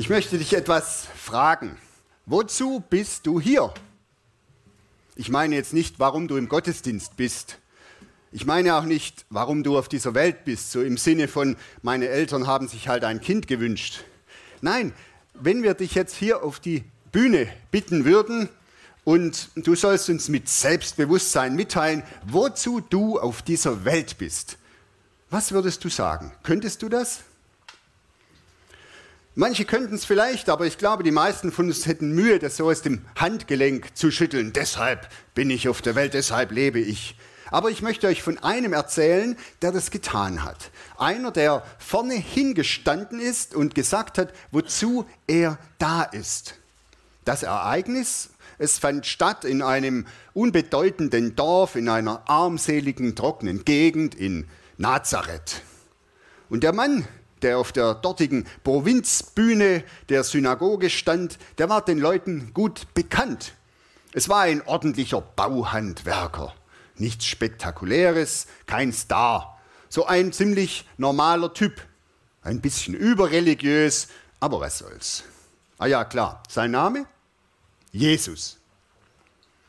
Ich möchte dich etwas fragen. Wozu bist du hier? Ich meine jetzt nicht, warum du im Gottesdienst bist. Ich meine auch nicht, warum du auf dieser Welt bist, so im Sinne von, meine Eltern haben sich halt ein Kind gewünscht. Nein, wenn wir dich jetzt hier auf die Bühne bitten würden und du sollst uns mit Selbstbewusstsein mitteilen, wozu du auf dieser Welt bist, was würdest du sagen? Könntest du das? Manche könnten es vielleicht, aber ich glaube, die meisten von uns hätten Mühe, das so aus dem Handgelenk zu schütteln. Deshalb bin ich auf der Welt, deshalb lebe ich. Aber ich möchte euch von einem erzählen, der das getan hat. Einer, der vorne hingestanden ist und gesagt hat, wozu er da ist. Das Ereignis, es fand statt in einem unbedeutenden Dorf, in einer armseligen, trockenen Gegend in Nazareth. Und der Mann, der auf der dortigen Provinzbühne der Synagoge stand, der war den Leuten gut bekannt. Es war ein ordentlicher Bauhandwerker. Nichts Spektakuläres, kein Star. So ein ziemlich normaler Typ. Ein bisschen überreligiös, aber was soll's. Ah ja, klar, sein Name? Jesus.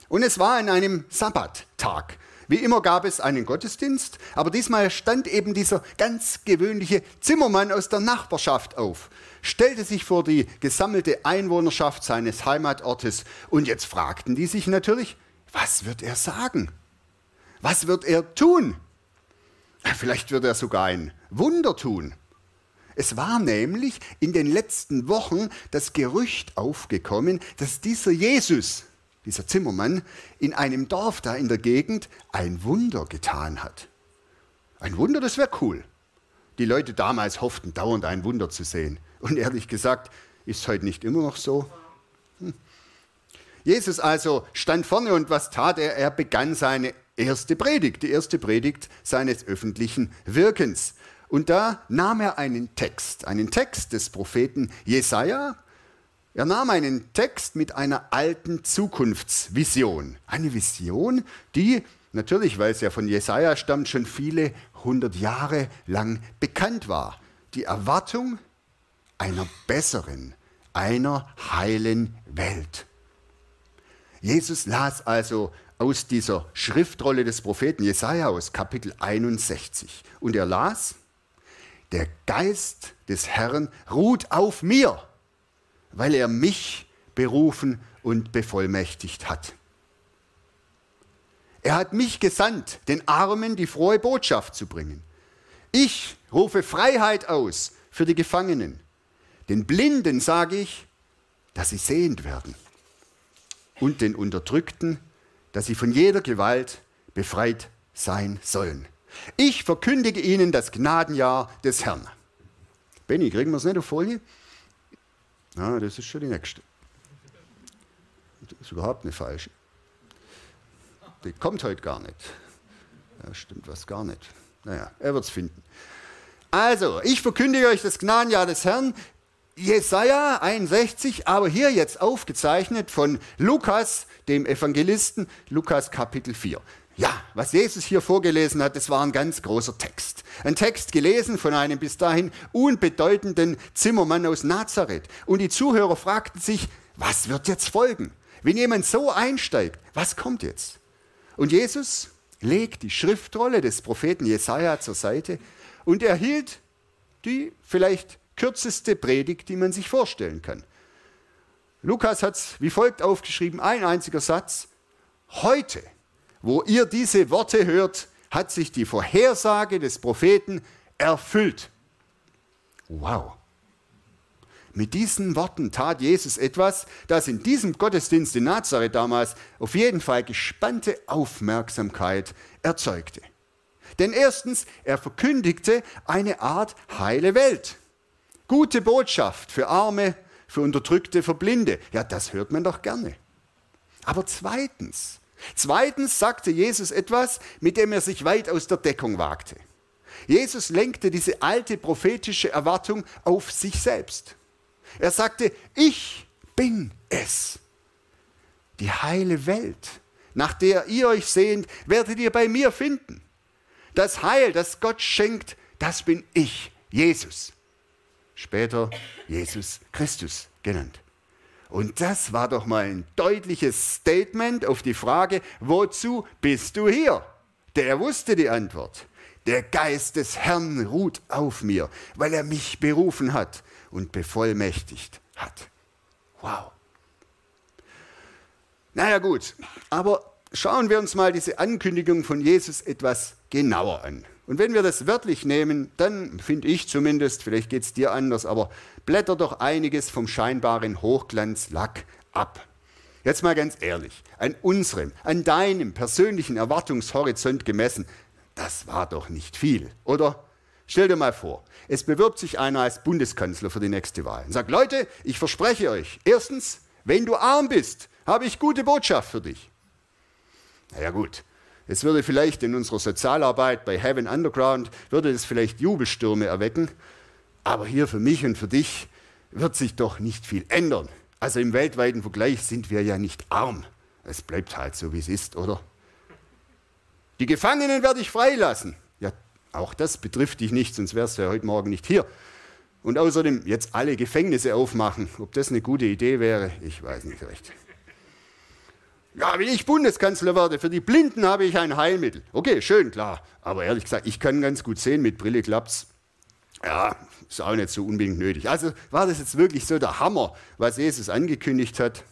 Und es war an einem Sabbattag. Wie immer gab es einen Gottesdienst, aber diesmal stand eben dieser ganz gewöhnliche Zimmermann aus der Nachbarschaft auf, stellte sich vor die gesammelte Einwohnerschaft seines Heimatortes und jetzt fragten die sich natürlich, was wird er sagen? Was wird er tun? Vielleicht wird er sogar ein Wunder tun. Es war nämlich in den letzten Wochen das Gerücht aufgekommen, dass dieser Jesus, dieser Zimmermann, in einem Dorf da in der Gegend ein Wunder getan hat. Ein Wunder, das wäre cool. Die Leute damals hofften dauernd ein Wunder zu sehen. Und ehrlich gesagt, ist heute nicht immer noch so. Hm. Jesus also stand vorne und was tat er? Er begann seine erste Predigt, die erste Predigt seines öffentlichen Wirkens. Und da nahm er einen Text, einen Text des Propheten Jesaja, er nahm einen Text mit einer alten Zukunftsvision. Eine Vision, die natürlich, weil es ja von Jesaja stammt, schon viele hundert Jahre lang bekannt war. Die Erwartung einer besseren, einer heilen Welt. Jesus las also aus dieser Schriftrolle des Propheten Jesaja aus Kapitel 61 und er las: Der Geist des Herrn ruht auf mir weil er mich berufen und bevollmächtigt hat. Er hat mich gesandt, den Armen die frohe Botschaft zu bringen. Ich rufe Freiheit aus für die Gefangenen. Den Blinden sage ich, dass sie sehend werden. Und den Unterdrückten, dass sie von jeder Gewalt befreit sein sollen. Ich verkündige ihnen das Gnadenjahr des Herrn. Benny, kriegen wir es nicht auf Folie? Ah, das ist schon die nächste. Das ist überhaupt eine falsche. Die kommt heute gar nicht. Ja, stimmt was gar nicht. Naja, er wird es finden. Also, ich verkündige euch das Gnadenjahr des Herrn, Jesaja 61, aber hier jetzt aufgezeichnet von Lukas, dem Evangelisten, Lukas Kapitel 4. Ja, was Jesus hier vorgelesen hat, das war ein ganz großer Text. Ein Text gelesen von einem bis dahin unbedeutenden Zimmermann aus Nazareth. Und die Zuhörer fragten sich, was wird jetzt folgen? Wenn jemand so einsteigt, was kommt jetzt? Und Jesus legt die Schriftrolle des Propheten Jesaja zur Seite und erhielt die vielleicht kürzeste Predigt, die man sich vorstellen kann. Lukas hat es wie folgt aufgeschrieben, ein einziger Satz. Heute wo ihr diese Worte hört, hat sich die Vorhersage des Propheten erfüllt. Wow. Mit diesen Worten tat Jesus etwas, das in diesem Gottesdienst in Nazareth damals auf jeden Fall gespannte Aufmerksamkeit erzeugte. Denn erstens, er verkündigte eine Art heile Welt. Gute Botschaft für Arme, für Unterdrückte, für Blinde. Ja, das hört man doch gerne. Aber zweitens, zweitens sagte Jesus etwas, mit dem er sich weit aus der Deckung wagte. Jesus lenkte diese alte prophetische Erwartung auf sich selbst. Er sagte, ich bin es. Die heile Welt, nach der ihr euch sehnt, werdet ihr bei mir finden. Das Heil, das Gott schenkt, das bin ich, Jesus. Später Jesus Christus genannt. Und das war doch mal ein deutliches Statement auf die Frage, wozu bist du hier? Der wusste die Antwort. Der Geist des Herrn ruht auf mir, weil er mich berufen hat und bevollmächtigt hat. Wow. Naja gut, aber schauen wir uns mal diese Ankündigung von Jesus etwas genauer an. Und wenn wir das wörtlich nehmen, dann finde ich zumindest, vielleicht geht es dir anders, aber blätter doch einiges vom scheinbaren Hochglanzlack ab. Jetzt mal ganz ehrlich, an unserem, an deinem persönlichen Erwartungshorizont gemessen, das war doch nicht viel, oder? Stell dir mal vor, es bewirbt sich einer als Bundeskanzler für die nächste Wahl und sagt, Leute, ich verspreche euch, erstens, wenn du arm bist, habe ich gute Botschaft für dich. Na ja gut, es würde vielleicht in unserer Sozialarbeit bei Heaven Underground, würde es vielleicht Jubelstürme erwecken, aber hier für mich und für dich wird sich doch nicht viel ändern. Also im weltweiten Vergleich sind wir ja nicht arm. Es bleibt halt so, wie es ist, oder? Die Gefangenen werde ich freilassen. Ja, auch das betrifft dich nicht, sonst wärst du ja heute Morgen nicht hier. Und außerdem jetzt alle Gefängnisse aufmachen. Ob das eine gute Idee wäre, ich weiß nicht recht. Ja, wenn ich Bundeskanzler werde, für die Blinden habe ich ein Heilmittel. Okay, schön, klar. Aber ehrlich gesagt, ich kann ganz gut sehen, mit Brille klappt's. Ja, ist auch nicht so unbedingt nötig. Also war das jetzt wirklich so der Hammer, was Jesus angekündigt hat?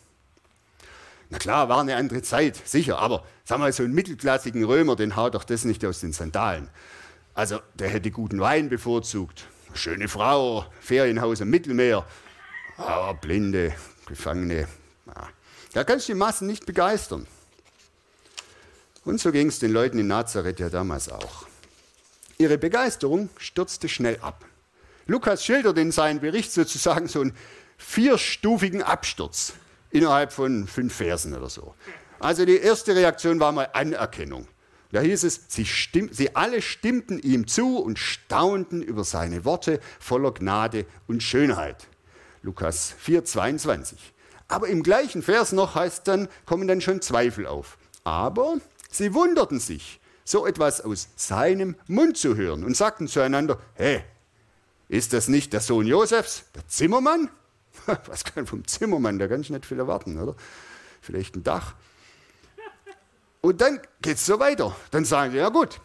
Na klar, war eine andere Zeit, sicher, aber sag mal, so einen mittelklassigen Römer, den haut doch das nicht aus den Sandalen. Also, der hätte guten Wein bevorzugt. Schöne Frau, Ferienhaus am Mittelmeer. Aber blinde, Gefangene. Ja. Da kannst du die Massen nicht begeistern. Und so ging es den Leuten in Nazareth ja damals auch. Ihre Begeisterung stürzte schnell ab. Lukas schildert in seinem Bericht sozusagen so einen vierstufigen Absturz innerhalb von fünf Versen oder so. Also die erste Reaktion war mal Anerkennung. Da hieß es, sie, stimm, sie alle stimmten ihm zu und staunten über seine Worte voller Gnade und Schönheit. Lukas 4, 22. Aber im gleichen Vers noch heißt dann, kommen dann schon Zweifel auf. Aber sie wunderten sich, so etwas aus seinem Mund zu hören und sagten zueinander, hä, ist das nicht der Sohn Josefs, der Zimmermann? Was kann vom Zimmermann, der kann ich nicht viel erwarten, oder? Vielleicht ein Dach. Und dann geht es so weiter. Dann sagen sie, ja gut,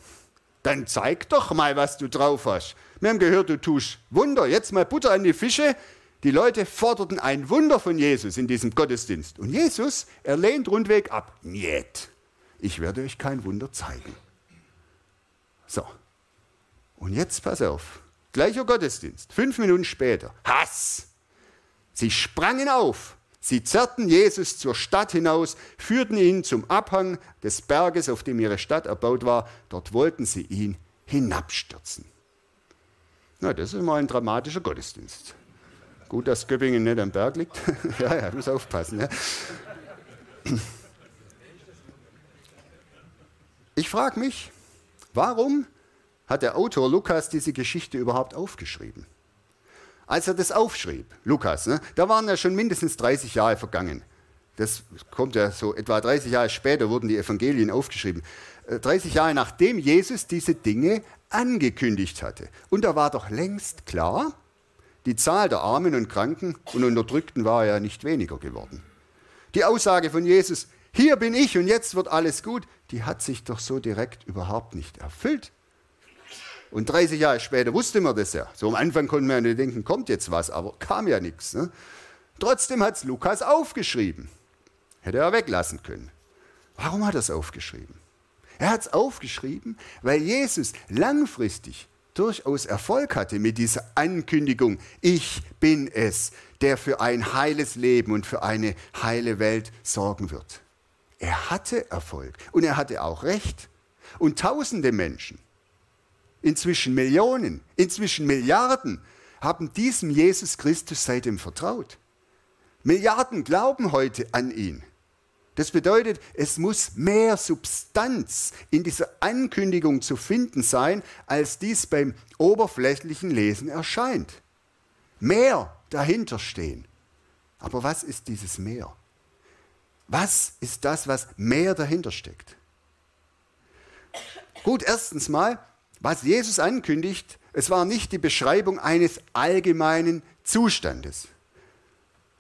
dann zeig doch mal, was du drauf hast. Wir haben gehört, du tust Wunder. Jetzt mal Butter an die Fische. Die Leute forderten ein Wunder von Jesus in diesem Gottesdienst. Und Jesus, er lehnt rundweg ab. Niet. Ich werde euch kein Wunder zeigen. So. Und jetzt pass auf. Gleicher Gottesdienst. Fünf Minuten später. Hass. Sie sprangen auf, sie zerrten Jesus zur Stadt hinaus, führten ihn zum Abhang des Berges, auf dem ihre Stadt erbaut war. Dort wollten sie ihn hinabstürzen. Na, das ist mal ein dramatischer Gottesdienst. Gut, dass Göppingen nicht am Berg liegt. ja, ja, muss aufpassen. Ja. Ich frage mich, warum hat der Autor Lukas diese Geschichte überhaupt aufgeschrieben? als er das aufschrieb, Lukas, ne, da waren ja schon mindestens 30 Jahre vergangen. Das kommt ja so, etwa 30 Jahre später wurden die Evangelien aufgeschrieben. 30 äh, Jahre nachdem Jesus diese Dinge angekündigt hatte. Und da war doch längst klar, die Zahl der Armen und Kranken und Unterdrückten war ja nicht weniger geworden. Die Aussage von Jesus, hier bin ich und jetzt wird alles gut, die hat sich doch so direkt überhaupt nicht erfüllt. Und 30 Jahre später wusste man das ja. So am Anfang konnte man ja nicht denken, kommt jetzt was, aber kam ja nichts. Ne? Trotzdem hat es Lukas aufgeschrieben. Hätte er weglassen können. Warum hat er es aufgeschrieben? Er hat es aufgeschrieben, weil Jesus langfristig durchaus Erfolg hatte mit dieser Ankündigung, ich bin es, der für ein heiles Leben und für eine heile Welt sorgen wird. Er hatte Erfolg und er hatte auch Recht. Und tausende Menschen inzwischen Millionen, inzwischen Milliarden, haben diesem Jesus Christus seitdem vertraut. Milliarden glauben heute an ihn. Das bedeutet, es muss mehr Substanz in dieser Ankündigung zu finden sein, als dies beim oberflächlichen Lesen erscheint. Mehr dahinter stehen. Aber was ist dieses Mehr? Was ist das, was mehr dahinter steckt? Gut, erstens mal, was Jesus ankündigt, es war nicht die Beschreibung eines allgemeinen Zustandes.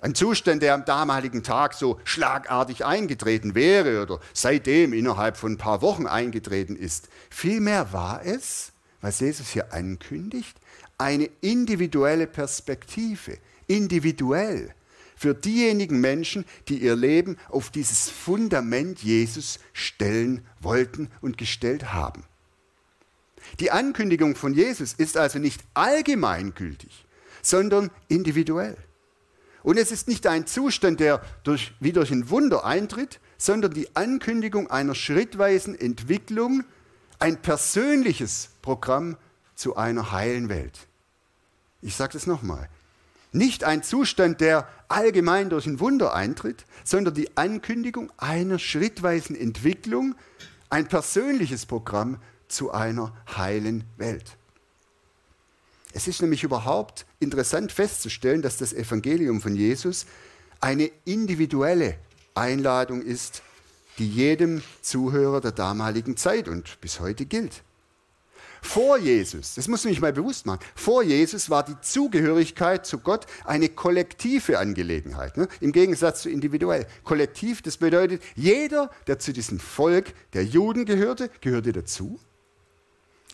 Ein Zustand, der am damaligen Tag so schlagartig eingetreten wäre oder seitdem innerhalb von ein paar Wochen eingetreten ist. Vielmehr war es, was Jesus hier ankündigt, eine individuelle Perspektive, individuell für diejenigen Menschen, die ihr Leben auf dieses Fundament Jesus stellen wollten und gestellt haben. Die Ankündigung von Jesus ist also nicht allgemeingültig, sondern individuell. Und es ist nicht ein Zustand, der durch, wie durch ein Wunder eintritt, sondern die Ankündigung einer schrittweisen Entwicklung, ein persönliches Programm zu einer heilen Welt. Ich sage das nochmal. Nicht ein Zustand, der allgemein durch ein Wunder eintritt, sondern die Ankündigung einer schrittweisen Entwicklung, ein persönliches Programm zu einer heilen Welt. Es ist nämlich überhaupt interessant festzustellen, dass das Evangelium von Jesus eine individuelle Einladung ist, die jedem Zuhörer der damaligen Zeit und bis heute gilt. Vor Jesus, das muss man sich mal bewusst machen, vor Jesus war die Zugehörigkeit zu Gott eine kollektive Angelegenheit, ne? im Gegensatz zu individuell. Kollektiv, das bedeutet, jeder, der zu diesem Volk der Juden gehörte, gehörte dazu.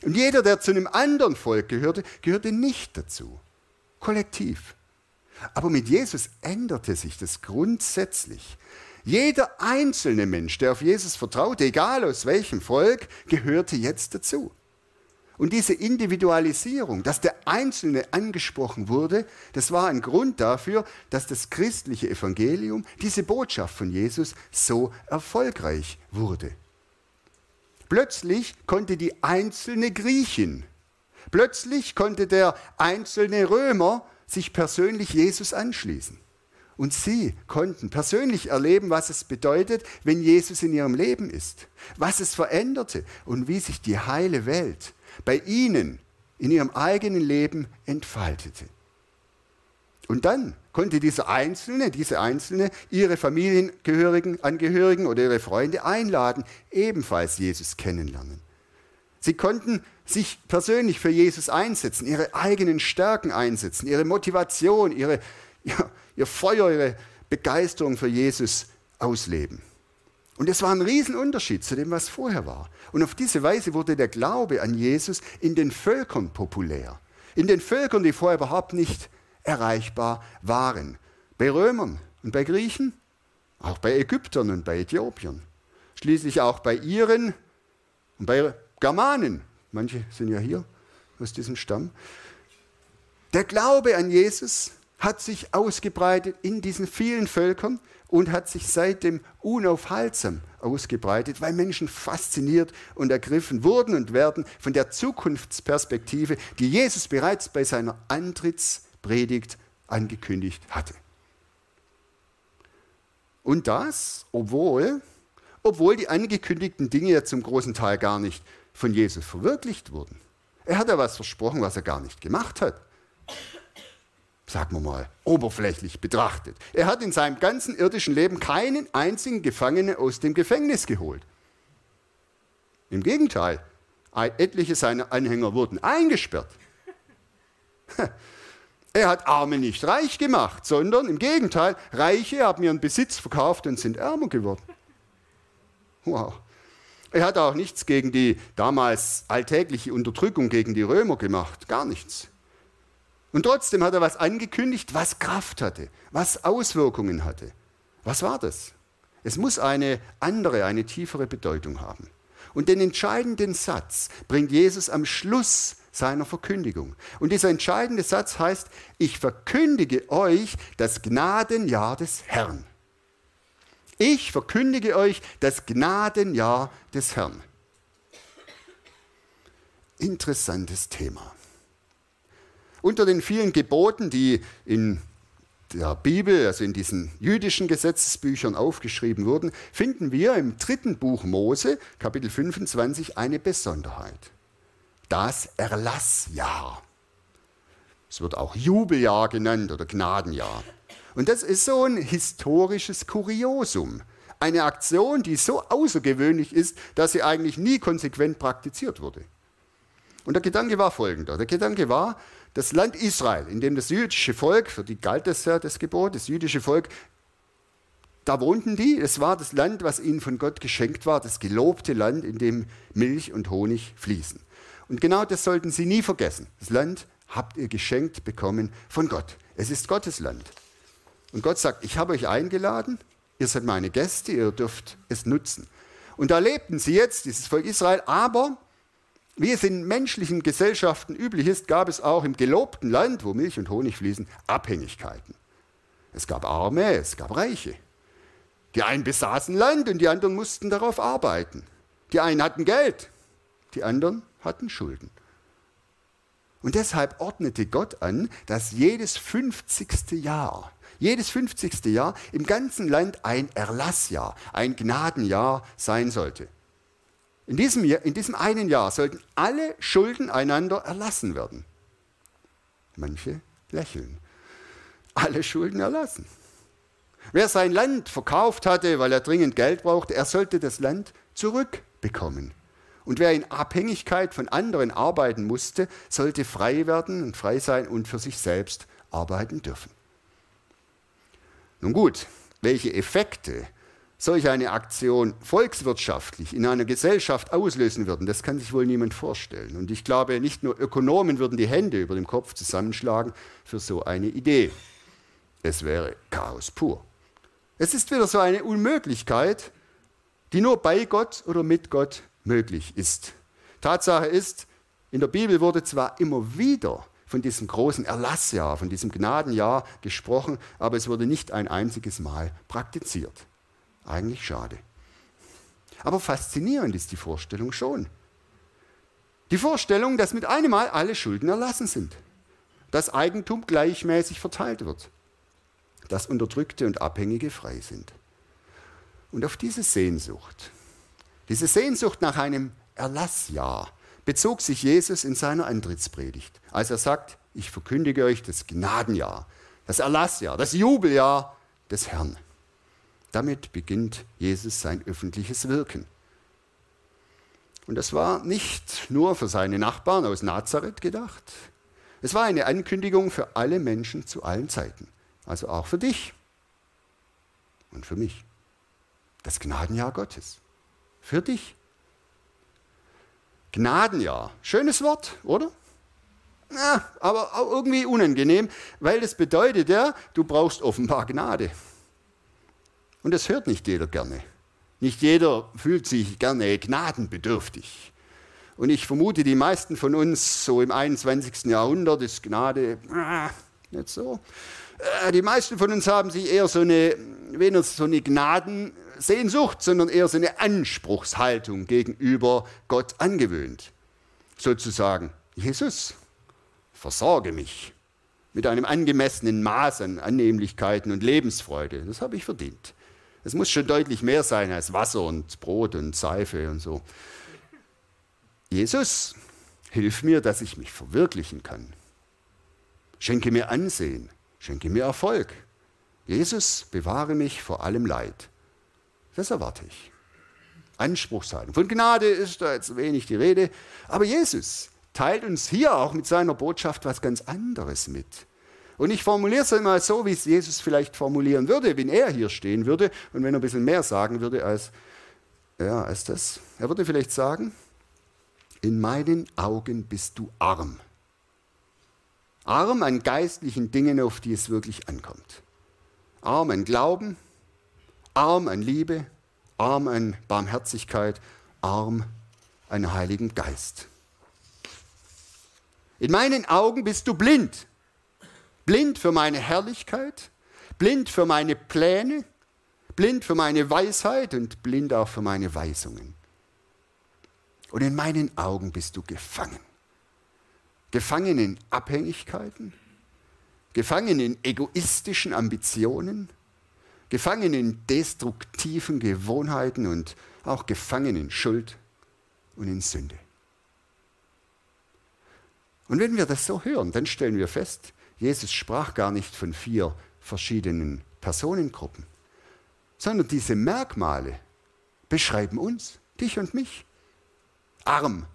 Und jeder, der zu einem anderen Volk gehörte, gehörte nicht dazu. Kollektiv. Aber mit Jesus änderte sich das grundsätzlich. Jeder einzelne Mensch, der auf Jesus vertraute, egal aus welchem Volk, gehörte jetzt dazu. Und diese Individualisierung, dass der Einzelne angesprochen wurde, das war ein Grund dafür, dass das christliche Evangelium, diese Botschaft von Jesus, so erfolgreich wurde. Plötzlich konnte die einzelne Griechin, plötzlich konnte der einzelne Römer sich persönlich Jesus anschließen. Und sie konnten persönlich erleben, was es bedeutet, wenn Jesus in ihrem Leben ist, was es veränderte und wie sich die heile Welt bei ihnen in ihrem eigenen Leben entfaltete. Und dann konnte dieser Einzelne, diese Einzelne ihre Familiengehörigen, Angehörigen oder ihre Freunde einladen, ebenfalls Jesus kennenlernen. Sie konnten sich persönlich für Jesus einsetzen, ihre eigenen Stärken einsetzen, ihre Motivation, ihre, ihr, ihr Feuer, ihre Begeisterung für Jesus ausleben. Und es war ein Riesenunterschied zu dem, was vorher war. Und auf diese Weise wurde der Glaube an Jesus in den Völkern populär. In den Völkern, die vorher überhaupt nicht erreichbar waren. Bei Römern und bei Griechen, auch bei Ägyptern und bei Äthiopiern, schließlich auch bei Iren und bei Germanen. Manche sind ja hier aus diesem Stamm. Der Glaube an Jesus hat sich ausgebreitet in diesen vielen Völkern und hat sich seitdem unaufhaltsam ausgebreitet, weil Menschen fasziniert und ergriffen wurden und werden von der Zukunftsperspektive, die Jesus bereits bei seiner Antritts Predigt angekündigt hatte. Und das, obwohl, obwohl die angekündigten Dinge ja zum großen Teil gar nicht von Jesus verwirklicht wurden. Er hat ja was versprochen, was er gar nicht gemacht hat. Sagen wir mal, oberflächlich betrachtet. Er hat in seinem ganzen irdischen Leben keinen einzigen Gefangenen aus dem Gefängnis geholt. Im Gegenteil, etliche seiner Anhänger wurden eingesperrt. Er hat Arme nicht reich gemacht, sondern im Gegenteil, Reiche haben ihren Besitz verkauft und sind ärmer geworden. Wow. Er hat auch nichts gegen die damals alltägliche Unterdrückung gegen die Römer gemacht, gar nichts. Und trotzdem hat er was angekündigt, was Kraft hatte, was Auswirkungen hatte. Was war das? Es muss eine andere, eine tiefere Bedeutung haben. Und den entscheidenden Satz bringt Jesus am Schluss seiner Verkündigung. Und dieser entscheidende Satz heißt, ich verkündige euch das Gnadenjahr des Herrn. Ich verkündige euch das Gnadenjahr des Herrn. Interessantes Thema. Unter den vielen Geboten, die in der Bibel, also in diesen jüdischen Gesetzesbüchern aufgeschrieben wurden, finden wir im dritten Buch Mose, Kapitel 25, eine Besonderheit. Das Erlassjahr. Es wird auch Jubeljahr genannt oder Gnadenjahr. Und das ist so ein historisches Kuriosum. Eine Aktion, die so außergewöhnlich ist, dass sie eigentlich nie konsequent praktiziert wurde. Und der Gedanke war folgender. Der Gedanke war, das Land Israel, in dem das jüdische Volk, für die galt das ja das Gebot, das jüdische Volk, da wohnten die, es war das Land, was ihnen von Gott geschenkt war, das gelobte Land, in dem Milch und Honig fließen. Und genau das sollten sie nie vergessen. Das Land habt ihr geschenkt bekommen von Gott. Es ist Gottes Land. Und Gott sagt, ich habe euch eingeladen, ihr seid meine Gäste, ihr dürft es nutzen. Und da lebten sie jetzt, dieses Volk Israel, aber wie es in menschlichen Gesellschaften üblich ist, gab es auch im gelobten Land, wo Milch und Honig fließen, Abhängigkeiten. Es gab Arme, es gab Reiche. Die einen besaßen Land und die anderen mussten darauf arbeiten. Die einen hatten Geld, die anderen hatten Schulden. Und deshalb ordnete Gott an, dass jedes 50. Jahr, jedes 50. Jahr im ganzen Land ein Erlassjahr, ein Gnadenjahr sein sollte. In diesem, in diesem einen Jahr sollten alle Schulden einander erlassen werden. Manche lächeln. Alle Schulden erlassen. Wer sein Land verkauft hatte, weil er dringend Geld brauchte, er sollte das Land zurückbekommen. Und wer in Abhängigkeit von anderen arbeiten musste, sollte frei werden und frei sein und für sich selbst arbeiten dürfen. Nun gut, welche Effekte solch eine Aktion volkswirtschaftlich in einer Gesellschaft auslösen würden, das kann sich wohl niemand vorstellen. Und ich glaube, nicht nur Ökonomen würden die Hände über dem Kopf zusammenschlagen für so eine Idee. Es wäre Chaos pur. Es ist wieder so eine Unmöglichkeit, die nur bei Gott oder mit Gott möglich ist. Tatsache ist, in der Bibel wurde zwar immer wieder von diesem großen Erlassjahr, von diesem Gnadenjahr gesprochen, aber es wurde nicht ein einziges Mal praktiziert. Eigentlich schade. Aber faszinierend ist die Vorstellung schon. Die Vorstellung, dass mit einem Mal alle Schulden erlassen sind, dass Eigentum gleichmäßig verteilt wird, dass Unterdrückte und Abhängige frei sind. Und auf diese Sehnsucht, diese Sehnsucht nach einem Erlassjahr, bezog sich Jesus in seiner Antrittspredigt, als er sagt, ich verkündige euch das Gnadenjahr, das Erlassjahr, das Jubeljahr des Herrn. Damit beginnt Jesus sein öffentliches Wirken. Und das war nicht nur für seine Nachbarn aus Nazareth gedacht. Es war eine Ankündigung für alle Menschen zu allen Zeiten. Also auch für dich und für mich. Das Gnadenjahr Gottes. Für dich. Gnadenjahr. Schönes Wort, oder? Ja, aber auch irgendwie unangenehm, weil das bedeutet ja, du brauchst offenbar Gnade. Und das hört nicht jeder gerne. Nicht jeder fühlt sich gerne gnadenbedürftig. Und ich vermute, die meisten von uns so im 21. Jahrhundert ist Gnade nicht so. Äh, die meisten von uns haben sich eher so eine, weniger so eine Gnadensehnsucht, sondern eher so eine Anspruchshaltung gegenüber Gott angewöhnt. Sozusagen, Jesus, versorge mich mit einem angemessenen Maß an Annehmlichkeiten und Lebensfreude. Das habe ich verdient. Es muss schon deutlich mehr sein als Wasser und Brot und Seife und so. Jesus, hilf mir, dass ich mich verwirklichen kann. Schenke mir Ansehen, schenke mir Erfolg. Jesus, bewahre mich vor allem Leid. Das erwarte ich. Anspruchshaltung. Von Gnade ist da jetzt wenig die Rede, aber Jesus teilt uns hier auch mit seiner Botschaft was ganz anderes mit. Und ich formuliere es einmal so, wie es Jesus vielleicht formulieren würde, wenn er hier stehen würde und wenn er ein bisschen mehr sagen würde als, ja, als das. Er würde vielleicht sagen, in meinen Augen bist du arm. Arm an geistlichen Dingen, auf die es wirklich ankommt. Arm an Glauben, arm an Liebe, arm an Barmherzigkeit, arm an Heiligen Geist. In meinen Augen bist du blind blind für meine Herrlichkeit, blind für meine Pläne, blind für meine Weisheit und blind auch für meine Weisungen. Und in meinen Augen bist du gefangen. Gefangen in Abhängigkeiten, gefangen in egoistischen Ambitionen, gefangen in destruktiven Gewohnheiten und auch gefangen in Schuld und in Sünde. Und wenn wir das so hören, dann stellen wir fest, Jesus sprach gar nicht von vier verschiedenen Personengruppen, sondern diese Merkmale beschreiben uns, dich und mich. Arm,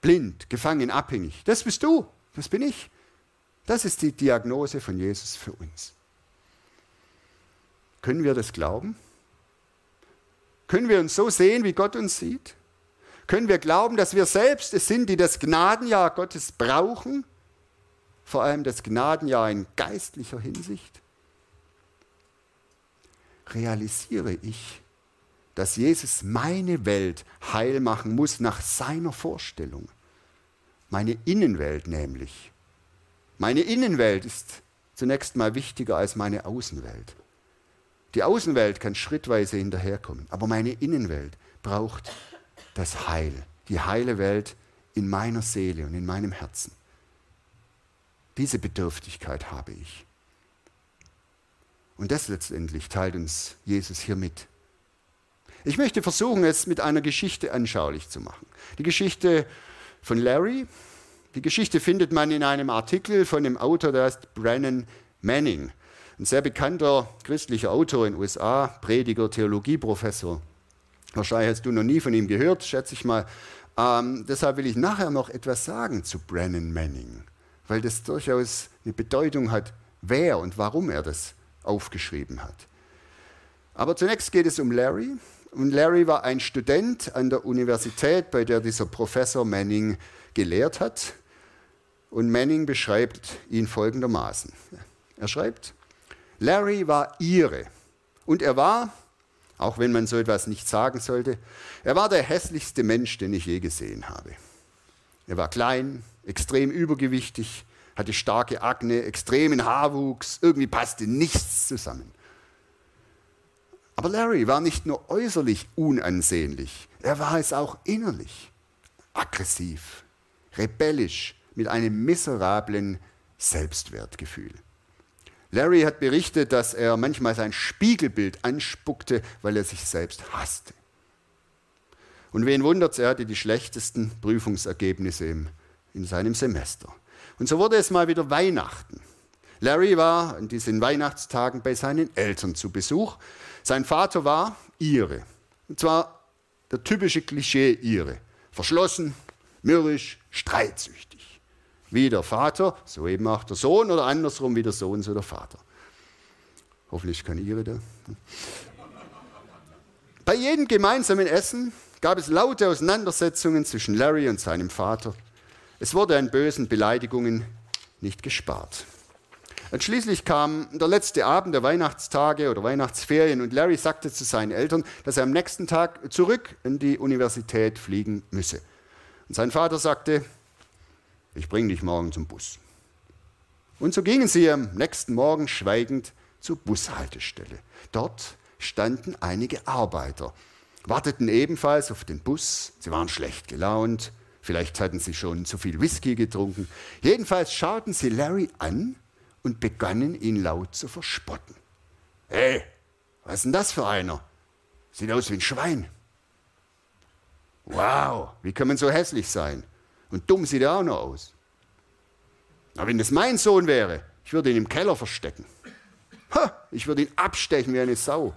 blind, gefangen, abhängig. Das bist du, das bin ich. Das ist die Diagnose von Jesus für uns. Können wir das glauben? Können wir uns so sehen, wie Gott uns sieht? Können wir glauben, dass wir selbst es sind, die das Gnadenjahr Gottes brauchen? Vor allem das Gnadenjahr in geistlicher Hinsicht? Realisiere ich, dass Jesus meine Welt heil machen muss nach seiner Vorstellung. Meine Innenwelt nämlich. Meine Innenwelt ist zunächst mal wichtiger als meine Außenwelt. Die Außenwelt kann schrittweise hinterherkommen, aber meine Innenwelt braucht das Heil, die heile Welt in meiner Seele und in meinem Herzen. Diese Bedürftigkeit habe ich. Und das letztendlich teilt uns Jesus hier mit. Ich möchte versuchen, es mit einer Geschichte anschaulich zu machen. Die Geschichte von Larry. Die Geschichte findet man in einem Artikel von dem Autor, der heißt Brennan Manning. Ein sehr bekannter christlicher Autor in den USA, Prediger, Theologieprofessor. Wahrscheinlich hast du noch nie von ihm gehört, schätze ich mal. Ähm, deshalb will ich nachher noch etwas sagen zu Brennan Manning, weil das durchaus eine Bedeutung hat, wer und warum er das aufgeschrieben hat. Aber zunächst geht es um Larry. Und Larry war ein Student an der Universität, bei der dieser Professor Manning gelehrt hat. Und Manning beschreibt ihn folgendermaßen. Er schreibt, Larry war ihre. Und er war, auch wenn man so etwas nicht sagen sollte, er war der hässlichste Mensch, den ich je gesehen habe. Er war klein, extrem übergewichtig, hatte starke Akne, extremen Haarwuchs, irgendwie passte nichts zusammen. Aber Larry war nicht nur äußerlich unansehnlich, er war es auch innerlich. Aggressiv, rebellisch, mit einem miserablen Selbstwertgefühl. Larry hat berichtet, dass er manchmal sein Spiegelbild anspuckte, weil er sich selbst hasste. Und wen wundert es, er hatte die schlechtesten Prüfungsergebnisse im, in seinem Semester. Und so wurde es mal wieder Weihnachten. Larry war an diesen Weihnachtstagen bei seinen Eltern zu Besuch. Sein Vater war Ire. Und zwar der typische Klischee Ire. Verschlossen, mürrisch, streitsüchtig. Wie der Vater, so eben auch der Sohn oder andersrum wie der Sohn, so der Vater. Hoffentlich kann Ire da. Bei jedem gemeinsamen Essen gab es laute Auseinandersetzungen zwischen Larry und seinem Vater. Es wurde an bösen Beleidigungen nicht gespart. Und schließlich kam der letzte Abend der Weihnachtstage oder Weihnachtsferien und Larry sagte zu seinen Eltern, dass er am nächsten Tag zurück in die Universität fliegen müsse. Und sein Vater sagte, ich bringe dich morgen zum Bus. Und so gingen sie am nächsten Morgen schweigend zur Bushaltestelle. Dort standen einige Arbeiter, warteten ebenfalls auf den Bus. Sie waren schlecht gelaunt, vielleicht hatten sie schon zu viel Whisky getrunken. Jedenfalls schauten sie Larry an und begannen ihn laut zu verspotten. Hey, was ist denn das für einer? Sieht aus wie ein Schwein. Wow, wie kann man so hässlich sein? Und dumm sieht er auch noch aus. Aber wenn das mein Sohn wäre, ich würde ihn im Keller verstecken. Ha, ich würde ihn abstechen wie eine Sau.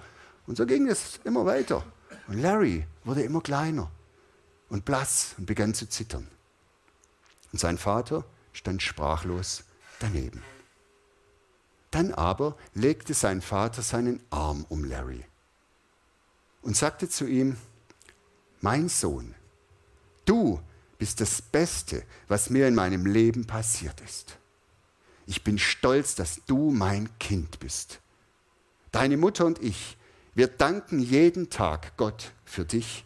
Und so ging es immer weiter. Und Larry wurde immer kleiner und blass und begann zu zittern. Und sein Vater stand sprachlos daneben. Dann aber legte sein Vater seinen Arm um Larry und sagte zu ihm, mein Sohn, du bist das Beste, was mir in meinem Leben passiert ist. Ich bin stolz, dass du mein Kind bist. Deine Mutter und ich, wir danken jeden Tag Gott für dich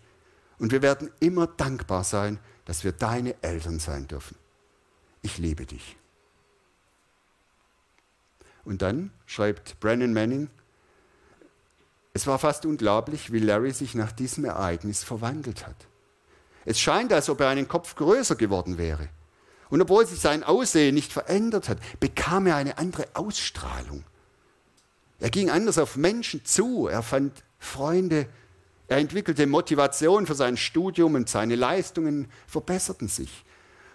und wir werden immer dankbar sein, dass wir deine Eltern sein dürfen. Ich liebe dich. Und dann schreibt Brennan Manning, es war fast unglaublich, wie Larry sich nach diesem Ereignis verwandelt hat. Es scheint, als ob er einen Kopf größer geworden wäre. Und obwohl sich sein Aussehen nicht verändert hat, bekam er eine andere Ausstrahlung. Er ging anders auf Menschen zu, er fand Freunde, er entwickelte Motivation für sein Studium und seine Leistungen verbesserten sich.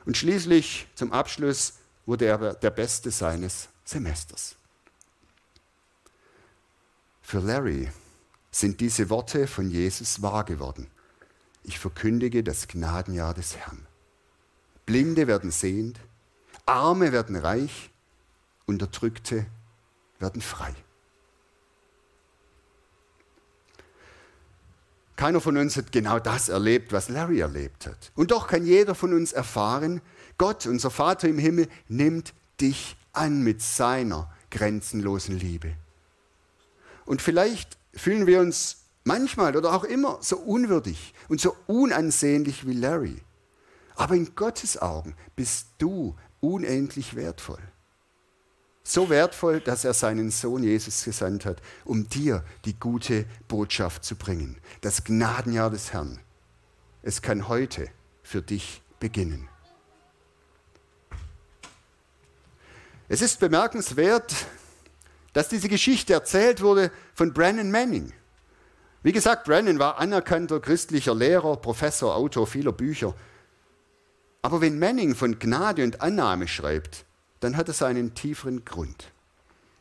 Und schließlich zum Abschluss wurde er der Beste seines Semesters. Für Larry sind diese Worte von Jesus wahr geworden. Ich verkündige das Gnadenjahr des Herrn. Blinde werden sehend, Arme werden reich, Unterdrückte werden frei. Keiner von uns hat genau das erlebt, was Larry erlebt hat. Und doch kann jeder von uns erfahren, Gott, unser Vater im Himmel, nimmt dich an mit seiner grenzenlosen Liebe. Und vielleicht fühlen wir uns manchmal oder auch immer so unwürdig und so unansehnlich wie Larry. Aber in Gottes Augen bist du unendlich wertvoll. So wertvoll, dass er seinen Sohn Jesus gesandt hat, um dir die gute Botschaft zu bringen. Das Gnadenjahr des Herrn. Es kann heute für dich beginnen. Es ist bemerkenswert, dass diese Geschichte erzählt wurde von Brennan Manning. Wie gesagt, Brennan war anerkannter christlicher Lehrer, Professor, Autor vieler Bücher. Aber wenn Manning von Gnade und Annahme schreibt, dann hat es einen tieferen Grund.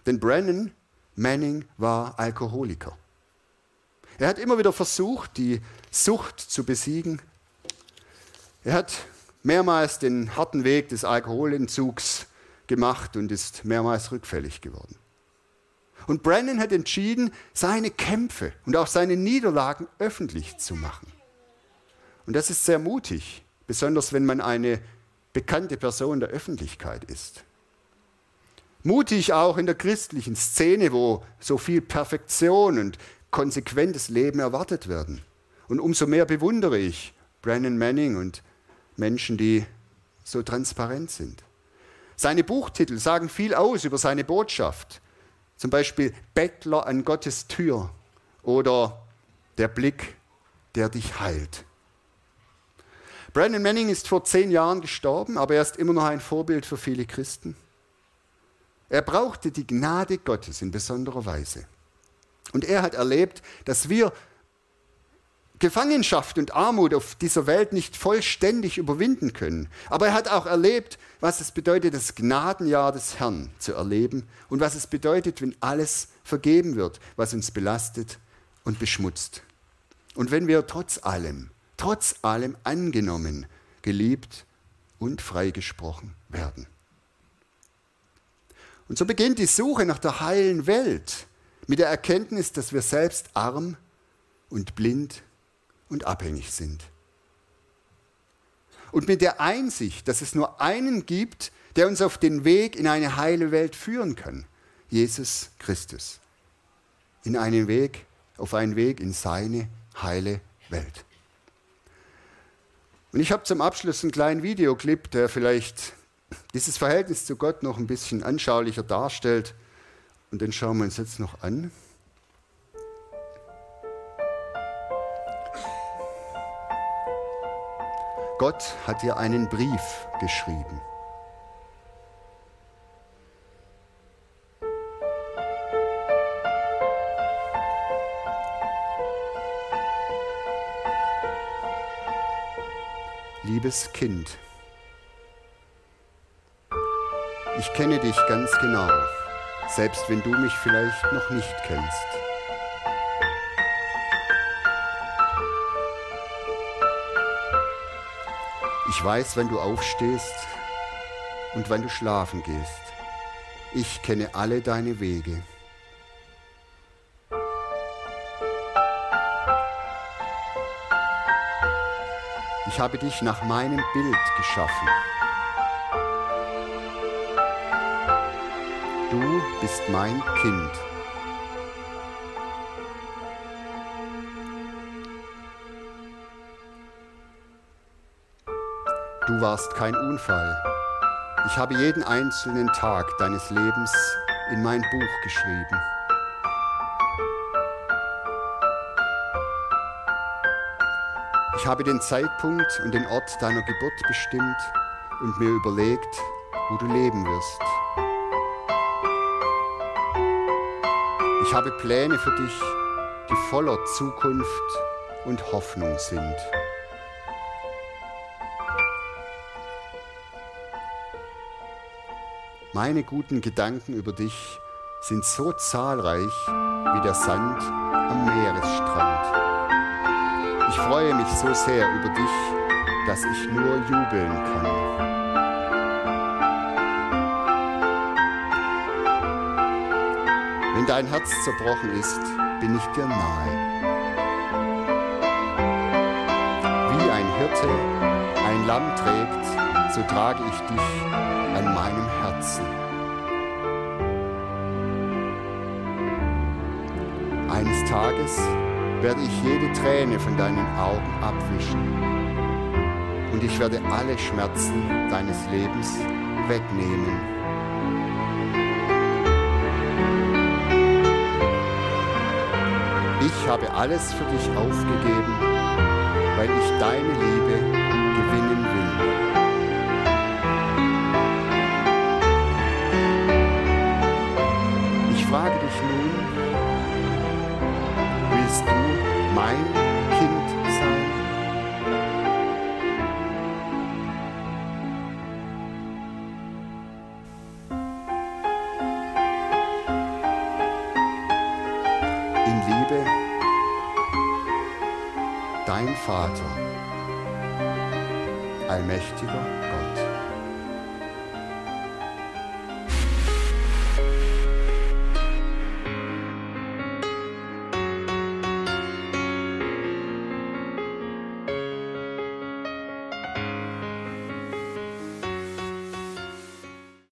Denn Brennan Manning war Alkoholiker. Er hat immer wieder versucht, die Sucht zu besiegen. Er hat mehrmals den harten Weg des Alkoholentzugs gemacht und ist mehrmals rückfällig geworden. Und Brennan hat entschieden, seine Kämpfe und auch seine Niederlagen öffentlich zu machen. Und das ist sehr mutig, besonders wenn man eine bekannte Person der Öffentlichkeit ist. Mutig auch in der christlichen Szene, wo so viel Perfektion und konsequentes Leben erwartet werden. Und umso mehr bewundere ich Brennan Manning und Menschen, die so transparent sind. Seine Buchtitel sagen viel aus über seine Botschaft. Zum Beispiel Bettler an Gottes Tür oder der Blick, der dich heilt. Brandon Manning ist vor zehn Jahren gestorben, aber er ist immer noch ein Vorbild für viele Christen. Er brauchte die Gnade Gottes in besonderer Weise. Und er hat erlebt, dass wir Gefangenschaft und Armut auf dieser Welt nicht vollständig überwinden können. Aber er hat auch erlebt, was es bedeutet, das Gnadenjahr des Herrn zu erleben und was es bedeutet, wenn alles vergeben wird, was uns belastet und beschmutzt. Und wenn wir trotz allem, trotz allem angenommen, geliebt und freigesprochen werden. Und so beginnt die Suche nach der heilen Welt mit der Erkenntnis, dass wir selbst arm und blind und abhängig sind. Und mit der Einsicht, dass es nur einen gibt, der uns auf den Weg in eine heile Welt führen kann, Jesus Christus. In einen Weg, auf einen Weg in seine heile Welt. Und ich habe zum Abschluss einen kleinen Videoclip, der vielleicht dieses Verhältnis zu Gott noch ein bisschen anschaulicher darstellt. Und den schauen wir uns jetzt noch an. Gott hat dir einen Brief geschrieben. Liebes Kind, Ich kenne dich ganz genau, selbst wenn du mich vielleicht noch nicht kennst. Ich weiß, wann du aufstehst und wann du schlafen gehst. Ich kenne alle deine Wege. Ich habe dich nach meinem Bild geschaffen. Du bist mein Kind. Du warst kein Unfall. Ich habe jeden einzelnen Tag deines Lebens in mein Buch geschrieben. Ich habe den Zeitpunkt und den Ort deiner Geburt bestimmt und mir überlegt, wo du leben wirst. Ich habe Pläne für dich, die voller Zukunft und Hoffnung sind. Meine guten Gedanken über dich sind so zahlreich wie der Sand am Meeresstrand. Ich freue mich so sehr über dich, dass ich nur jubeln kann. Wenn dein Herz zerbrochen ist, bin ich dir nahe. Wie ein Hirte ein Lamm trägt, so trage ich dich an meinem Herzen. Eines Tages werde ich jede Träne von deinen Augen abwischen und ich werde alle Schmerzen deines Lebens wegnehmen. Ich habe alles für dich aufgegeben, weil ich deine Liebe Ich nun, willst du mein Kind sein? In Liebe, dein Vater, allmächtiger